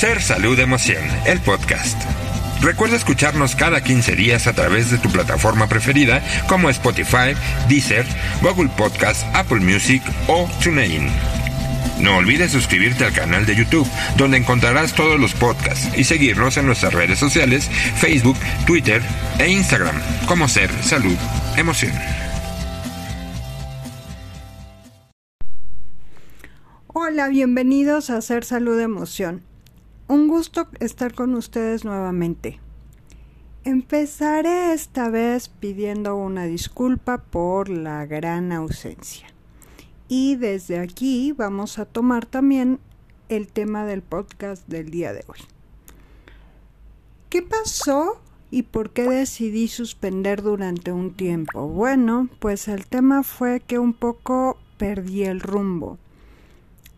Ser Salud Emoción, el podcast. Recuerda escucharnos cada 15 días a través de tu plataforma preferida como Spotify, Deezer, Google Podcast, Apple Music o TuneIn. No olvides suscribirte al canal de YouTube, donde encontrarás todos los podcasts y seguirnos en nuestras redes sociales, Facebook, Twitter e Instagram, como Ser Salud Emoción. Hola, bienvenidos a Ser Salud Emoción. Un gusto estar con ustedes nuevamente. Empezaré esta vez pidiendo una disculpa por la gran ausencia. Y desde aquí vamos a tomar también el tema del podcast del día de hoy. ¿Qué pasó y por qué decidí suspender durante un tiempo? Bueno, pues el tema fue que un poco perdí el rumbo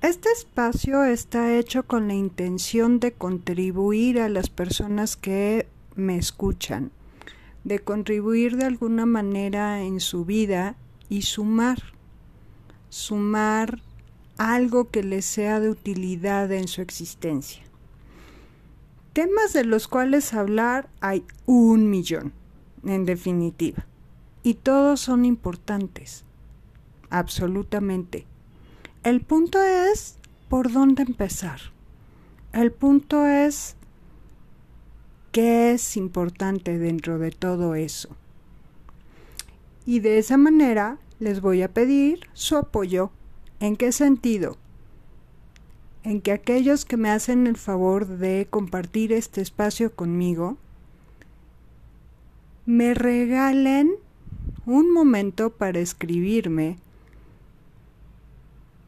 este espacio está hecho con la intención de contribuir a las personas que me escuchan, de contribuir de alguna manera en su vida y sumar, sumar algo que les sea de utilidad en su existencia. Temas de los cuales hablar hay un millón, en definitiva, y todos son importantes, absolutamente el punto es por dónde empezar. El punto es qué es importante dentro de todo eso. Y de esa manera les voy a pedir su apoyo. ¿En qué sentido? En que aquellos que me hacen el favor de compartir este espacio conmigo me regalen un momento para escribirme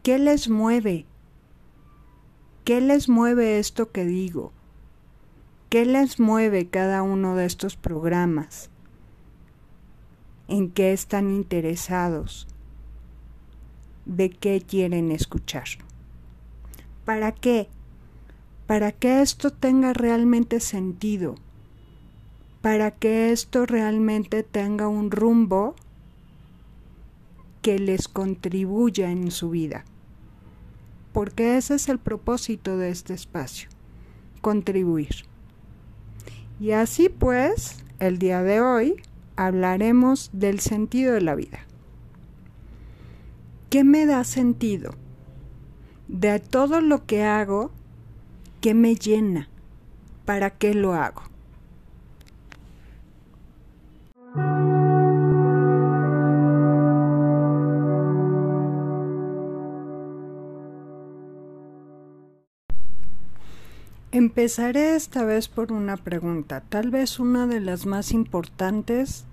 ¿Qué les mueve? ¿Qué les mueve esto que digo? ¿Qué les mueve cada uno de estos programas? ¿En qué están interesados? ¿De qué quieren escuchar? ¿Para qué? Para que esto tenga realmente sentido, para que esto realmente tenga un rumbo que les contribuya en su vida porque ese es el propósito de este espacio, contribuir. Y así pues, el día de hoy hablaremos del sentido de la vida. ¿Qué me da sentido? De todo lo que hago, ¿qué me llena? ¿Para qué lo hago? Empezaré esta vez por una pregunta, tal vez una de las más importantes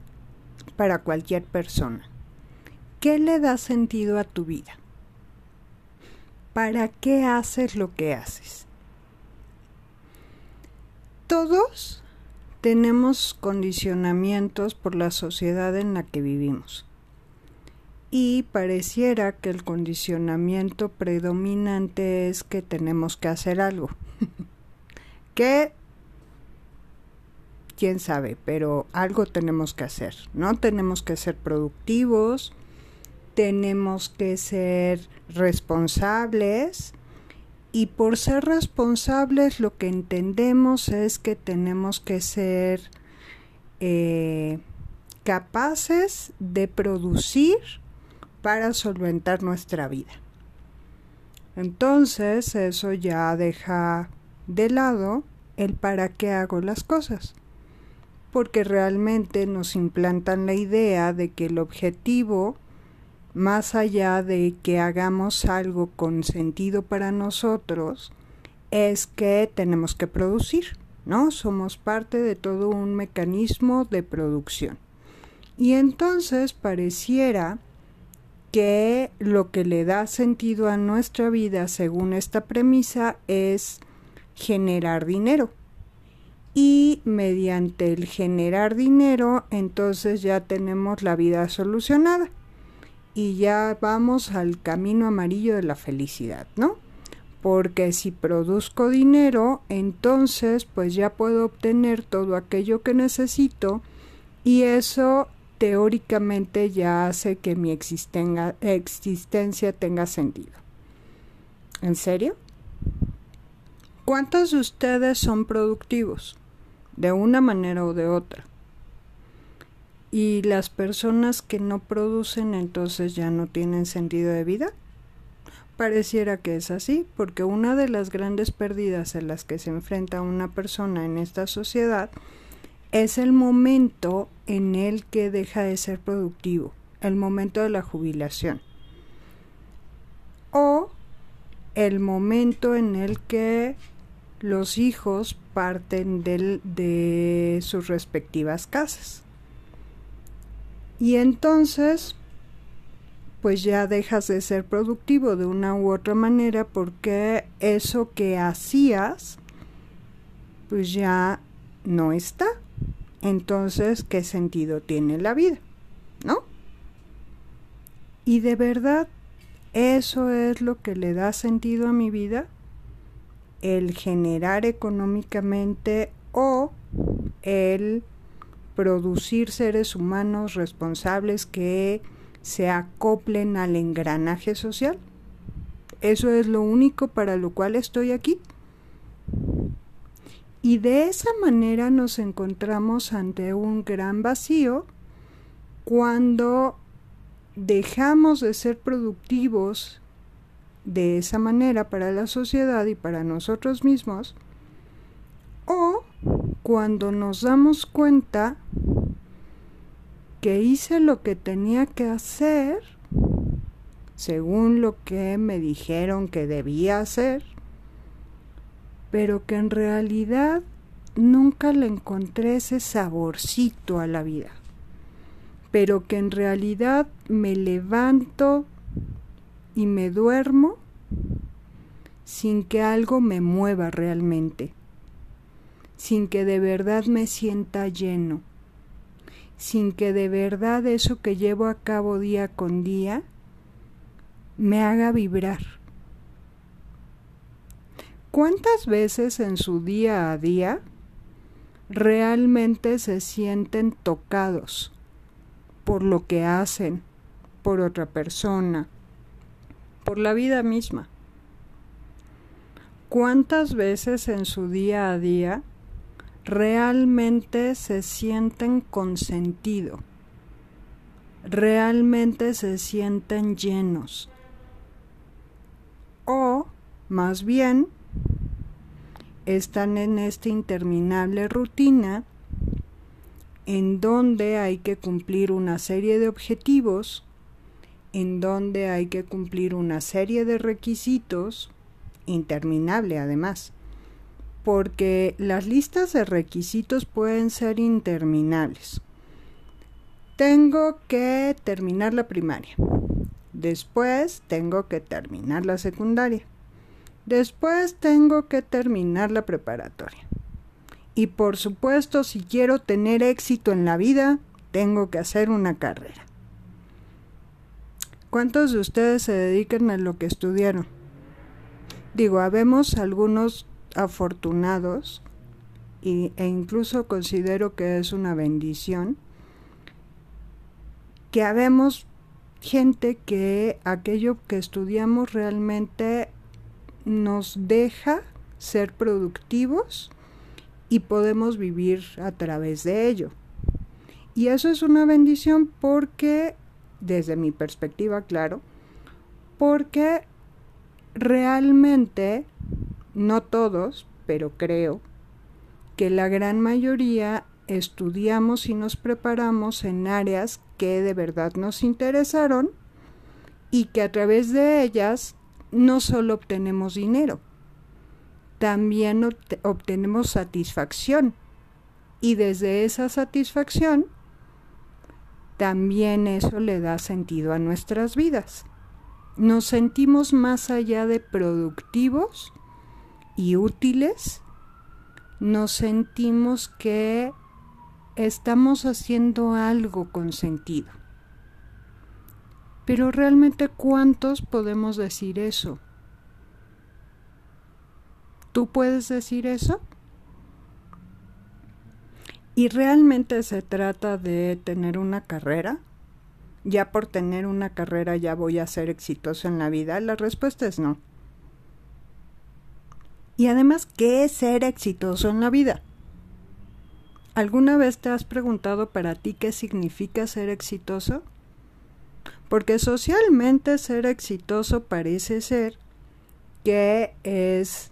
para cualquier persona. ¿Qué le da sentido a tu vida? ¿Para qué haces lo que haces? Todos tenemos condicionamientos por la sociedad en la que vivimos. Y pareciera que el condicionamiento predominante es que tenemos que hacer algo. que quién sabe, pero algo tenemos que hacer, ¿no? Tenemos que ser productivos, tenemos que ser responsables y por ser responsables lo que entendemos es que tenemos que ser eh, capaces de producir para solventar nuestra vida. Entonces eso ya deja de lado el para qué hago las cosas, porque realmente nos implantan la idea de que el objetivo, más allá de que hagamos algo con sentido para nosotros, es que tenemos que producir, ¿no? Somos parte de todo un mecanismo de producción. Y entonces pareciera que lo que le da sentido a nuestra vida según esta premisa es generar dinero. Y mediante el generar dinero, entonces ya tenemos la vida solucionada. Y ya vamos al camino amarillo de la felicidad, ¿no? Porque si produzco dinero, entonces pues ya puedo obtener todo aquello que necesito y eso teóricamente ya hace que mi existencia tenga sentido. ¿En serio? ¿Cuántos de ustedes son productivos? De una manera o de otra. Y las personas que no producen entonces ya no tienen sentido de vida. Pareciera que es así, porque una de las grandes pérdidas en las que se enfrenta una persona en esta sociedad es el momento en el que deja de ser productivo, el momento de la jubilación. O el momento en el que los hijos parten de sus respectivas casas. Y entonces, pues ya dejas de ser productivo de una u otra manera porque eso que hacías, pues ya no está. Entonces, ¿qué sentido tiene la vida? ¿No? Y de verdad, eso es lo que le da sentido a mi vida, el generar económicamente o el producir seres humanos responsables que se acoplen al engranaje social. Eso es lo único para lo cual estoy aquí. Y de esa manera nos encontramos ante un gran vacío cuando dejamos de ser productivos de esa manera para la sociedad y para nosotros mismos o cuando nos damos cuenta que hice lo que tenía que hacer según lo que me dijeron que debía hacer, pero que en realidad nunca le encontré ese saborcito a la vida, pero que en realidad me levanto y me duermo sin que algo me mueva realmente sin que de verdad me sienta lleno, sin que de verdad eso que llevo a cabo día con día me haga vibrar. ¿Cuántas veces en su día a día realmente se sienten tocados por lo que hacen, por otra persona, por la vida misma? ¿Cuántas veces en su día a día realmente se sienten con sentido, realmente se sienten llenos. O, más bien, están en esta interminable rutina en donde hay que cumplir una serie de objetivos, en donde hay que cumplir una serie de requisitos, interminable además porque las listas de requisitos pueden ser interminables. Tengo que terminar la primaria. Después tengo que terminar la secundaria. Después tengo que terminar la preparatoria. Y por supuesto, si quiero tener éxito en la vida, tengo que hacer una carrera. ¿Cuántos de ustedes se dedican a lo que estudiaron? Digo, habemos algunos afortunados y, e incluso considero que es una bendición que habemos gente que aquello que estudiamos realmente nos deja ser productivos y podemos vivir a través de ello. Y eso es una bendición porque, desde mi perspectiva, claro, porque realmente no todos, pero creo que la gran mayoría estudiamos y nos preparamos en áreas que de verdad nos interesaron y que a través de ellas no solo obtenemos dinero, también obtenemos satisfacción. Y desde esa satisfacción también eso le da sentido a nuestras vidas. Nos sentimos más allá de productivos y útiles, nos sentimos que estamos haciendo algo con sentido. Pero realmente ¿cuántos podemos decir eso? ¿Tú puedes decir eso? ¿Y realmente se trata de tener una carrera? ¿Ya por tener una carrera ya voy a ser exitoso en la vida? La respuesta es no. Y además, ¿qué es ser exitoso en la vida? ¿Alguna vez te has preguntado para ti qué significa ser exitoso? Porque socialmente ser exitoso parece ser que es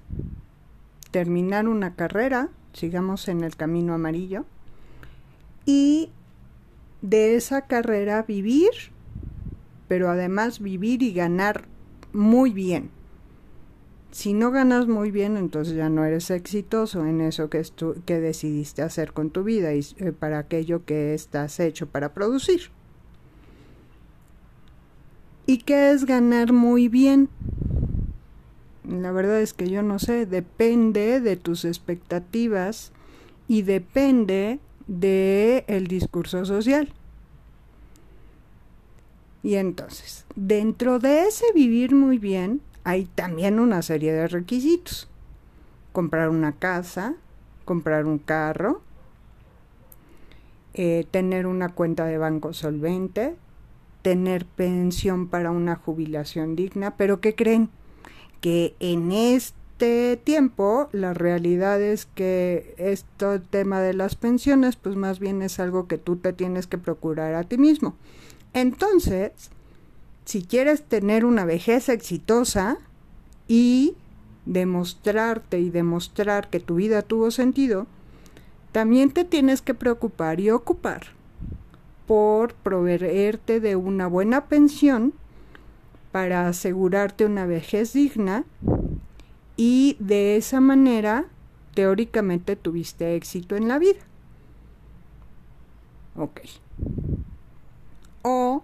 terminar una carrera, sigamos en el camino amarillo, y de esa carrera vivir, pero además vivir y ganar muy bien. Si no ganas muy bien, entonces ya no eres exitoso en eso que, que decidiste hacer con tu vida y eh, para aquello que estás hecho para producir. ¿Y qué es ganar muy bien? La verdad es que yo no sé, depende de tus expectativas y depende de el discurso social. Y entonces, dentro de ese vivir muy bien, hay también una serie de requisitos. Comprar una casa, comprar un carro, eh, tener una cuenta de banco solvente, tener pensión para una jubilación digna, pero ¿qué creen? Que en este tiempo la realidad es que este tema de las pensiones pues más bien es algo que tú te tienes que procurar a ti mismo. Entonces, si quieres tener una vejez exitosa y demostrarte y demostrar que tu vida tuvo sentido, también te tienes que preocupar y ocupar por proveerte de una buena pensión para asegurarte una vejez digna y de esa manera teóricamente tuviste éxito en la vida. Ok o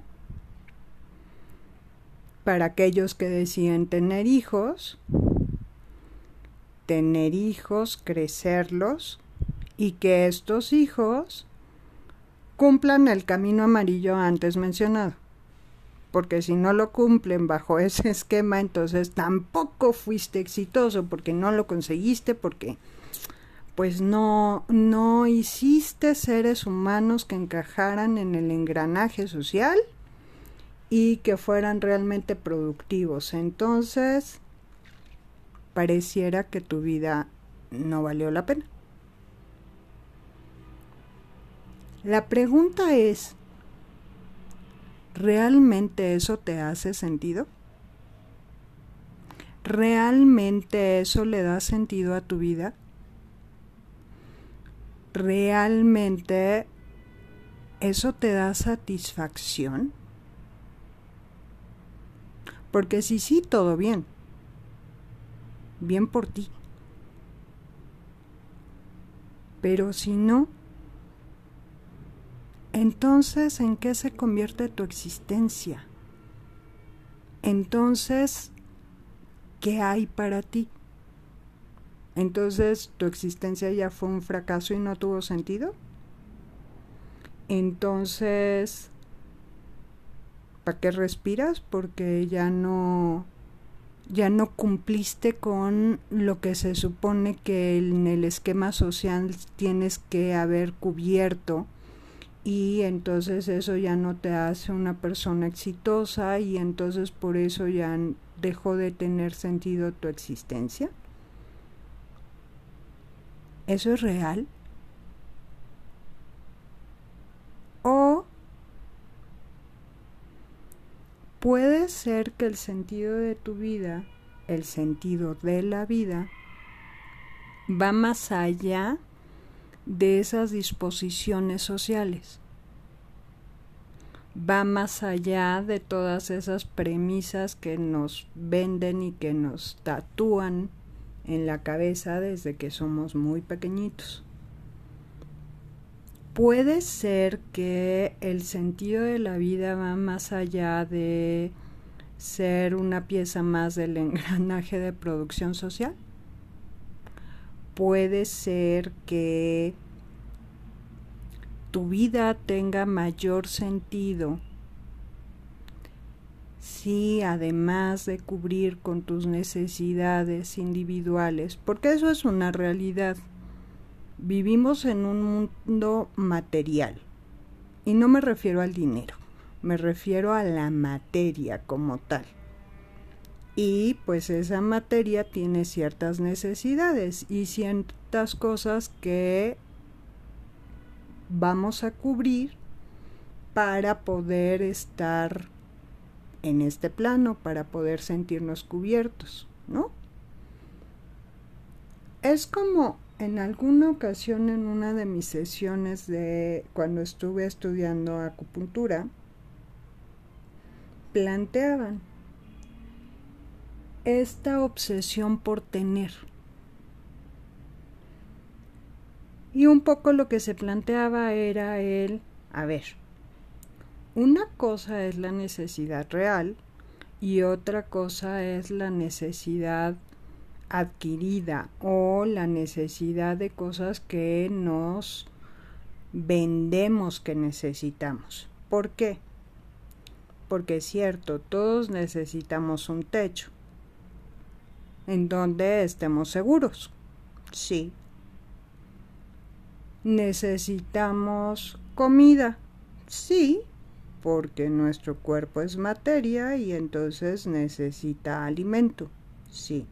para aquellos que deciden tener hijos, tener hijos, crecerlos y que estos hijos cumplan el camino amarillo antes mencionado. Porque si no lo cumplen bajo ese esquema, entonces tampoco fuiste exitoso porque no lo conseguiste, porque pues no, no hiciste seres humanos que encajaran en el engranaje social y que fueran realmente productivos. Entonces, pareciera que tu vida no valió la pena. La pregunta es, ¿realmente eso te hace sentido? ¿Realmente eso le da sentido a tu vida? ¿realmente eso te da satisfacción? Porque si sí, todo bien. Bien por ti. Pero si no, entonces ¿en qué se convierte tu existencia? Entonces, ¿qué hay para ti? Entonces, ¿tu existencia ya fue un fracaso y no tuvo sentido? Entonces, ¿para qué respiras? Porque ya no ya no cumpliste con lo que se supone que en el esquema social tienes que haber cubierto y entonces eso ya no te hace una persona exitosa y entonces por eso ya dejó de tener sentido tu existencia. ¿Eso es real? O puede ser que el sentido de tu vida, el sentido de la vida, va más allá esas disposiciones sociales. Va más allá de todas esas premisas que nos venden y que nos tatúan en la cabeza desde que somos muy pequeñitos. Puede ser que el sentido de la vida va más allá de ser una pieza más del engranaje de producción social. Puede ser que tu vida tenga mayor sentido si además de cubrir con tus necesidades individuales, porque eso es una realidad. Vivimos en un mundo material y no me refiero al dinero, me refiero a la materia como tal. Y pues esa materia tiene ciertas necesidades y ciertas cosas que vamos a cubrir para poder estar en este plano, para poder sentirnos cubiertos, ¿no? Es como en alguna ocasión en una de mis sesiones de cuando estuve estudiando acupuntura, planteaban esta obsesión por tener. Y un poco lo que se planteaba era el, a ver, una cosa es la necesidad real y otra cosa es la necesidad adquirida o la necesidad de cosas que nos vendemos que necesitamos. ¿Por qué? Porque es cierto, todos necesitamos un techo en donde estemos seguros. Sí. Necesitamos comida. Sí, porque nuestro cuerpo es materia y entonces necesita alimento. Sí.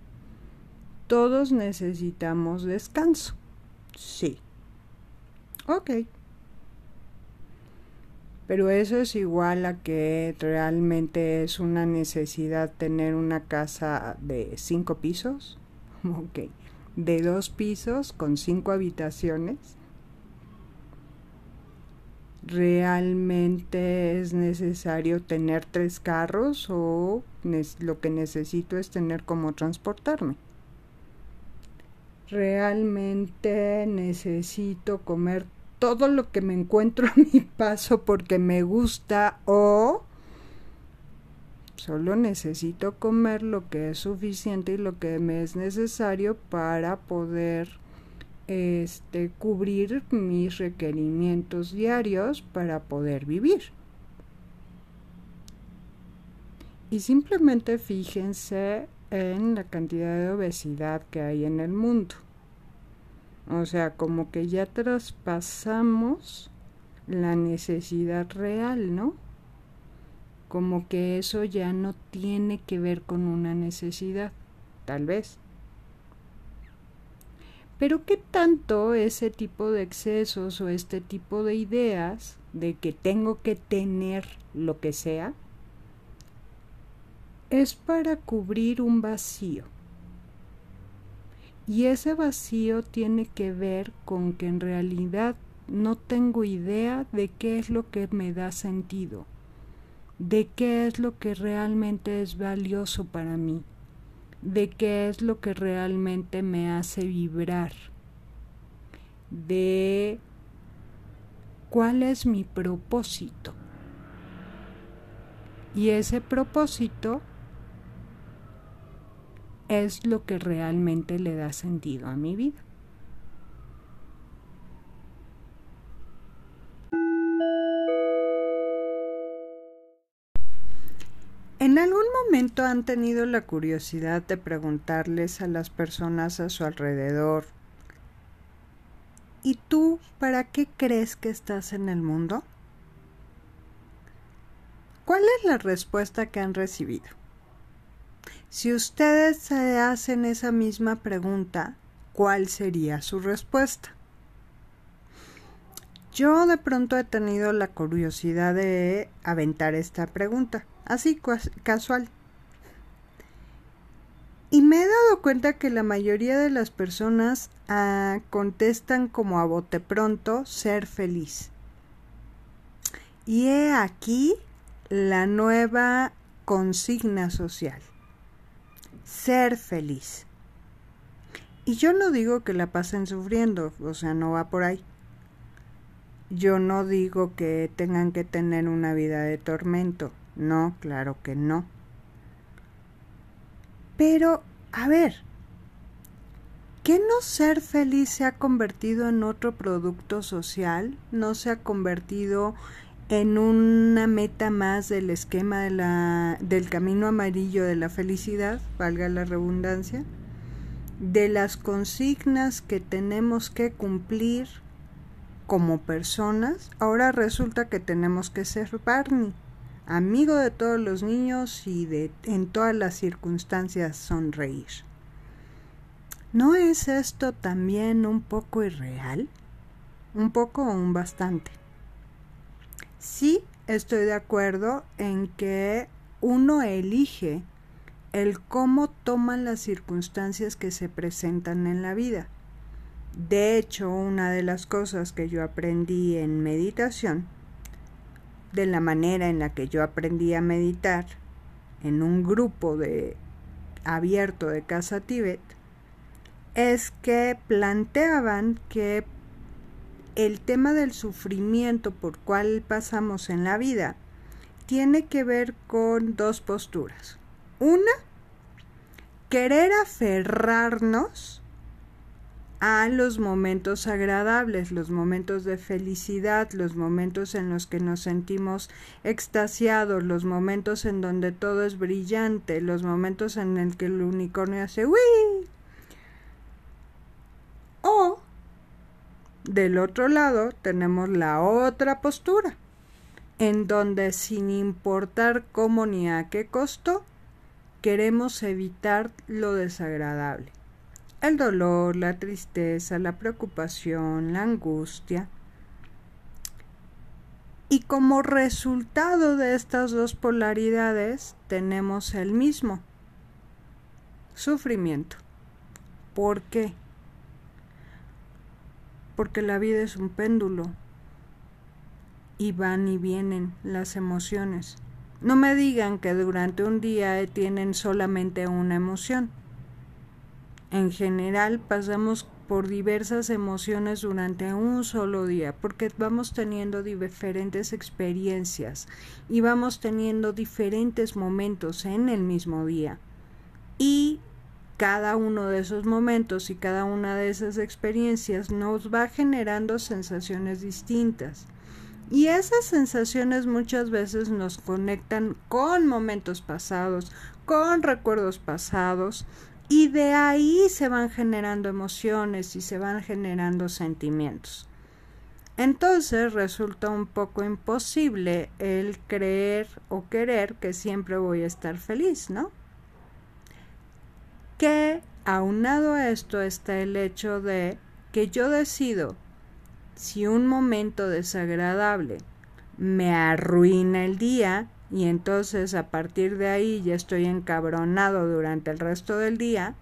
Todos necesitamos descanso. Sí. Ok. Pero eso es igual a que realmente es una necesidad tener una casa de cinco pisos. Ok. De dos pisos con cinco habitaciones. ¿Realmente es necesario tener tres carros o lo que necesito es tener cómo transportarme? ¿Realmente necesito comer todo lo que me encuentro a mi paso porque me gusta o solo necesito comer lo que es suficiente y lo que me es necesario para poder este cubrir mis requerimientos diarios para poder vivir. Y simplemente fíjense en la cantidad de obesidad que hay en el mundo. O sea, como que ya traspasamos la necesidad real, ¿no? Como que eso ya no tiene que ver con una necesidad, tal vez. Pero ¿qué tanto ese tipo de excesos o este tipo de ideas de que tengo que tener lo que sea es para cubrir un vacío? Y ese vacío tiene que ver con que en realidad no tengo idea de qué es lo que me da sentido, de qué es lo que realmente es valioso para mí, de qué es lo que realmente me hace vibrar, de cuál es mi propósito. Y ese propósito es lo que realmente le da sentido a mi vida. ¿En algún momento han tenido la curiosidad de preguntarles a las personas a su alrededor, ¿y tú para qué crees que estás en el mundo? ¿Cuál es la respuesta que han recibido? Si ustedes se hacen esa misma pregunta, ¿cuál sería su respuesta? Yo de pronto he tenido la curiosidad de aventar esta pregunta, así casual. Y me he dado cuenta que la mayoría de las personas ah, contestan como a bote pronto ser feliz. Y he aquí la nueva consigna social ser feliz. Y yo no digo que la pasen sufriendo, o sea, no va por ahí. Yo no digo que tengan que tener una vida de tormento, no, claro que no. Pero, a ver, ¿qué no ser feliz se ha convertido en otro producto social? ¿No se ha convertido en una meta más del esquema de la, del camino amarillo de la felicidad, valga la redundancia, de las consignas que tenemos que cumplir como personas, ahora resulta que tenemos que ser Barney. amigo de todos los niños y de en todas las circunstancias sonreír. ¿No es esto también un poco irreal? Un poco o un bastante. Sí, estoy de acuerdo en que uno elige el cómo toman las circunstancias que se presentan en la vida. De hecho, una de las cosas que yo aprendí en meditación de la manera en la que yo aprendí a meditar en un grupo de abierto de Casa Tíbet es que planteaban que el tema del sufrimiento por cual pasamos en la vida tiene que ver con dos posturas. Una, querer aferrarnos a los momentos agradables, los momentos de felicidad, los momentos en los que nos sentimos extasiados, los momentos en donde todo es brillante, los momentos en el que el unicornio hace ¡Uy! O del otro lado tenemos la otra postura, en donde sin importar cómo ni a qué costo, queremos evitar lo desagradable el dolor, la tristeza, la preocupación, la angustia. Y como resultado de estas dos polaridades tenemos el mismo sufrimiento. ¿Por qué? Porque la vida es un péndulo y van y vienen las emociones. No me digan que durante un día tienen solamente una emoción en general pasamos por diversas emociones durante un solo día, porque vamos teniendo diferentes experiencias y vamos teniendo diferentes momentos en el mismo día. Y cada uno de esos momentos y cada una de esas experiencias nos va generando sensaciones distintas. Y esas sensaciones muchas veces nos conectan con momentos pasados, con recuerdos pasados, y de ahí se van generando emociones y se van generando sentimientos. Entonces resulta un poco imposible el creer o querer que siempre voy a estar feliz, ¿no? Que aunado a esto está el hecho de que yo decido si un momento desagradable me arruina el día, y entonces a partir de ahí ya estoy encabronado durante el resto del día,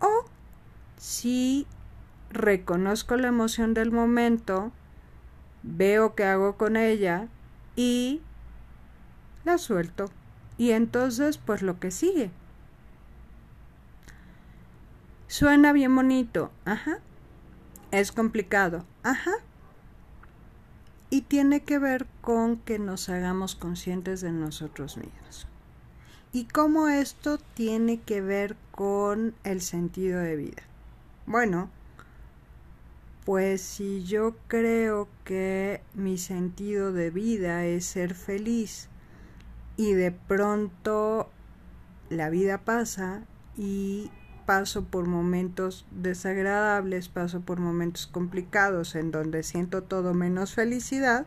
o si reconozco la emoción del momento, veo qué hago con ella y la suelto. Y entonces, pues lo que sigue. Suena bien bonito, ajá. Es complicado, ajá y tiene que ver con que nos hagamos conscientes de nosotros mismos. ¿Y cómo esto tiene que ver con el sentido de vida? Bueno, pues si yo creo que mi sentido de vida es ser feliz y de pronto la vida pasa y paso por momentos desagradables, paso por momentos complicados en donde siento todo menos felicidad,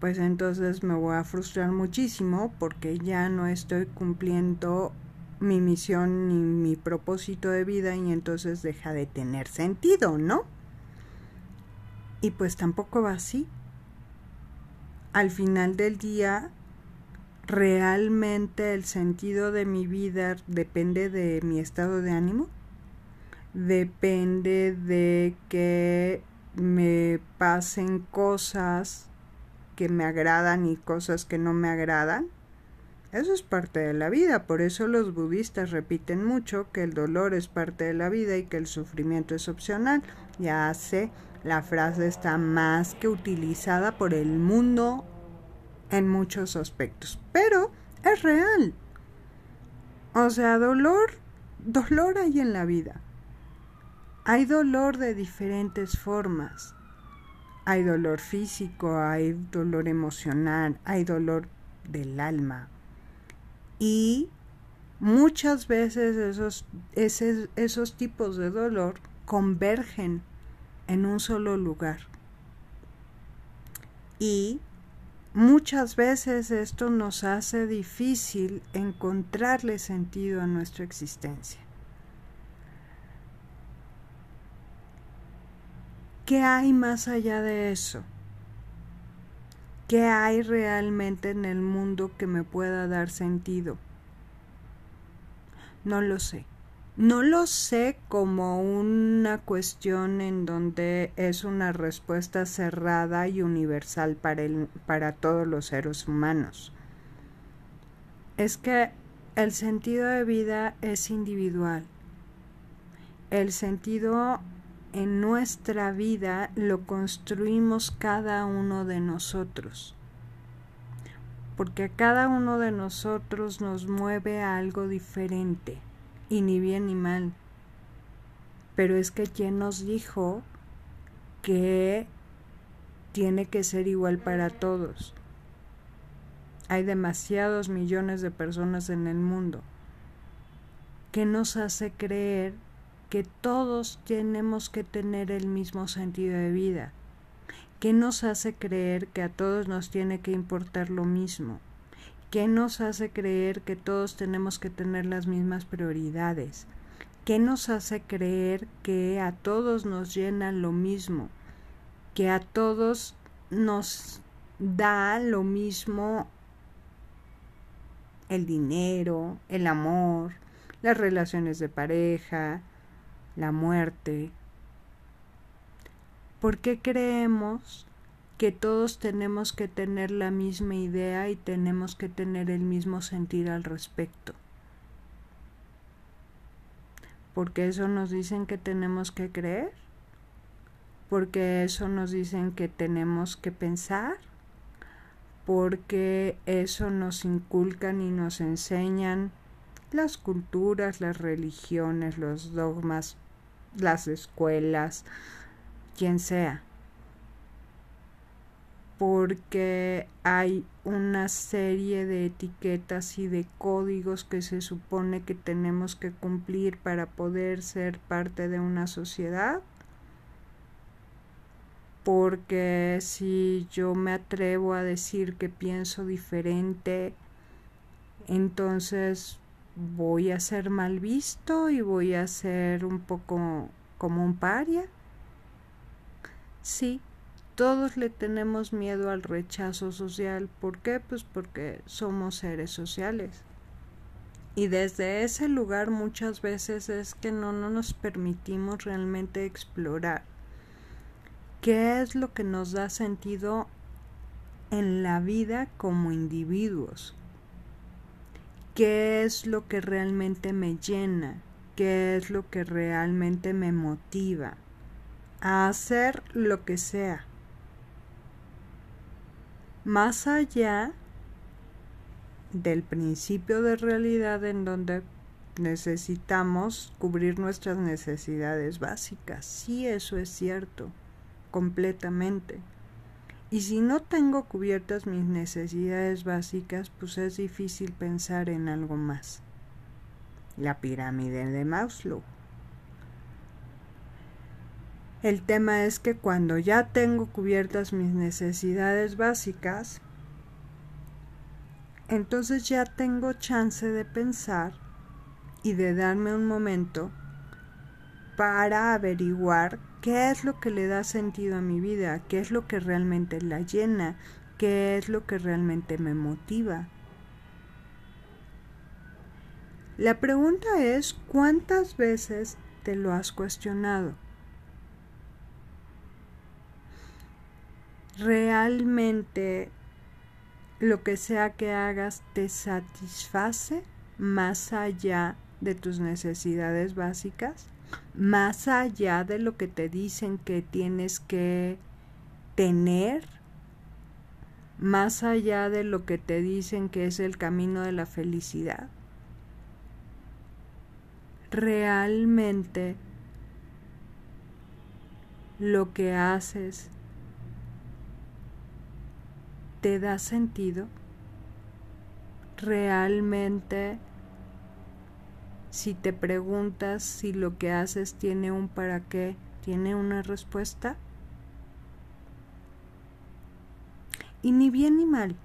pues entonces me voy a frustrar muchísimo porque ya no estoy cumpliendo mi misión ni mi propósito de vida y entonces deja de tener sentido, ¿no? Y pues tampoco va así. Al final del día ¿realmente el sentido de mi vida depende de mi estado de ánimo? Depende de que me pasen cosas que me agradan y cosas que no me agradan. Eso es parte de la vida, por eso los budistas repiten mucho que el dolor es parte de la vida y que el sufrimiento es opcional. Ya sé, la frase está más que utilizada por el mundo en muchos aspectos, pero es real. O sea, dolor, dolor hay en la vida. Hay dolor de diferentes formas. Hay dolor físico, hay dolor emocional, hay dolor del alma. Y muchas veces esos, esos, esos tipos de dolor convergen en un solo lugar. Y muchas veces esto nos hace difícil encontrarle sentido a nuestra existencia. ¿Qué hay más allá de eso? ¿Qué hay realmente en el mundo que me pueda dar sentido? No lo sé. No lo sé como una cuestión en donde es una respuesta cerrada y universal para, para todos los seres humanos. Es que el sentido de vida es individual. El sentido en nuestra vida lo construimos cada uno de nosotros. Porque a cada uno de nosotros nos mueve algo diferente, y ni bien ni mal. Pero es que quien nos dijo que tiene que ser igual para todos. Hay demasiados millones de personas en el mundo. ¿Qué nos hace creer que todos tenemos que tener el mismo sentido de vida. ¿Qué nos hace creer que a todos nos tiene que importar lo mismo? ¿Qué nos hace creer que todos tenemos que tener las mismas prioridades? ¿Qué nos hace creer que a todos nos llena lo mismo? Que a todos nos da lo mismo el dinero, el amor, las relaciones de pareja, la muerte. ¿Por qué creemos que todos tenemos que tener la misma idea y tenemos que tener el mismo sentir al respecto? Porque eso nos dicen que tenemos que creer, porque eso nos dicen que tenemos que pensar, porque eso nos inculcan y nos enseñan las culturas, las religiones, los dogmas, las escuelas, quien sea. Porque hay una serie de etiquetas y de códigos que se supone que tenemos que cumplir para poder ser parte de una sociedad. Porque si yo me atrevo a decir que pienso diferente, entonces voy a ser mal visto y voy a ser un poco como un paria. Sí, todos le tenemos miedo al rechazo social. ¿Por qué? Pues porque somos seres sociales. Y desde ese lugar muchas veces es que no, no nos permitimos realmente explorar qué es lo que nos da sentido en la vida como individuos qué es lo que realmente me llena, qué es lo que realmente me motiva a hacer lo que sea. Más allá del principio de realidad en donde necesitamos cubrir nuestras necesidades básicas. Sí, eso es cierto, completamente. Y si no tengo cubiertas mis necesidades básicas, pues es difícil pensar en algo más. La pirámide de Maslow. El tema es que cuando ya tengo cubiertas mis necesidades básicas, entonces ya tengo chance de pensar y de darme un momento para averiguar qué es lo que le da sentido a mi vida, qué es lo que realmente la llena, qué es lo que realmente me motiva. La pregunta es, ¿cuántas veces te lo has cuestionado? ¿Realmente lo que sea que hagas te satisface más allá de tus necesidades básicas? más allá de lo que te dicen que tienes que tener, más allá de lo que te dicen que es el camino de la felicidad. Realmente lo que haces te da sentido. Realmente si te preguntas si lo que haces tiene un para qué, tiene una respuesta. Y ni bien ni mal.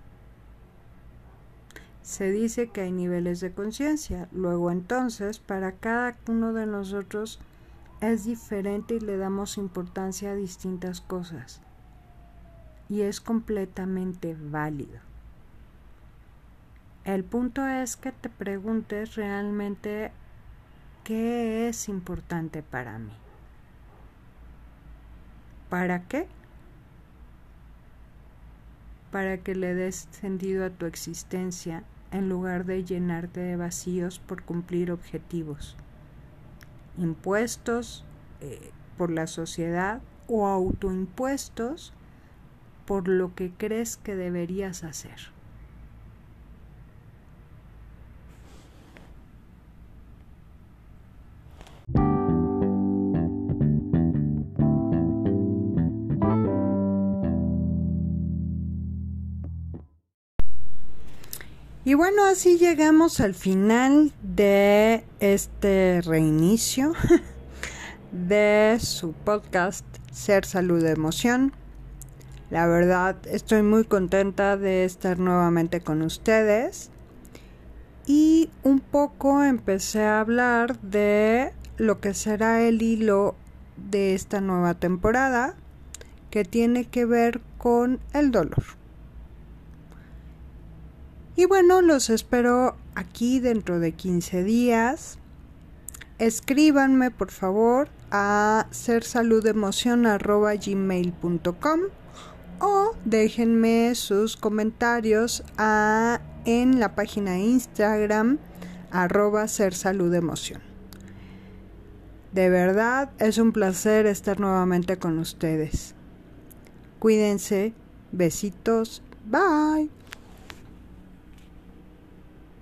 Se dice que hay niveles de conciencia. Luego entonces, para cada uno de nosotros es diferente y le damos importancia a distintas cosas. Y es completamente válido. El punto es que te preguntes realmente qué es importante para mí. ¿Para qué? Para que le des sentido a tu existencia en lugar de llenarte de vacíos por cumplir objetivos, impuestos eh, por la sociedad o autoimpuestos por lo que crees que deberías hacer. Y bueno, así llegamos al final de este reinicio de su podcast Ser Salud Emoción. La verdad, estoy muy contenta de estar nuevamente con ustedes. Y un poco empecé a hablar de lo que será el hilo de esta nueva temporada, que tiene que ver con el dolor. Y bueno, los espero aquí dentro de 15 días. Escríbanme por favor a sersaludemocion.gmail.com o déjenme sus comentarios a, en la página de Instagram arroba sersaludemocion. De verdad es un placer estar nuevamente con ustedes. Cuídense. Besitos. Bye.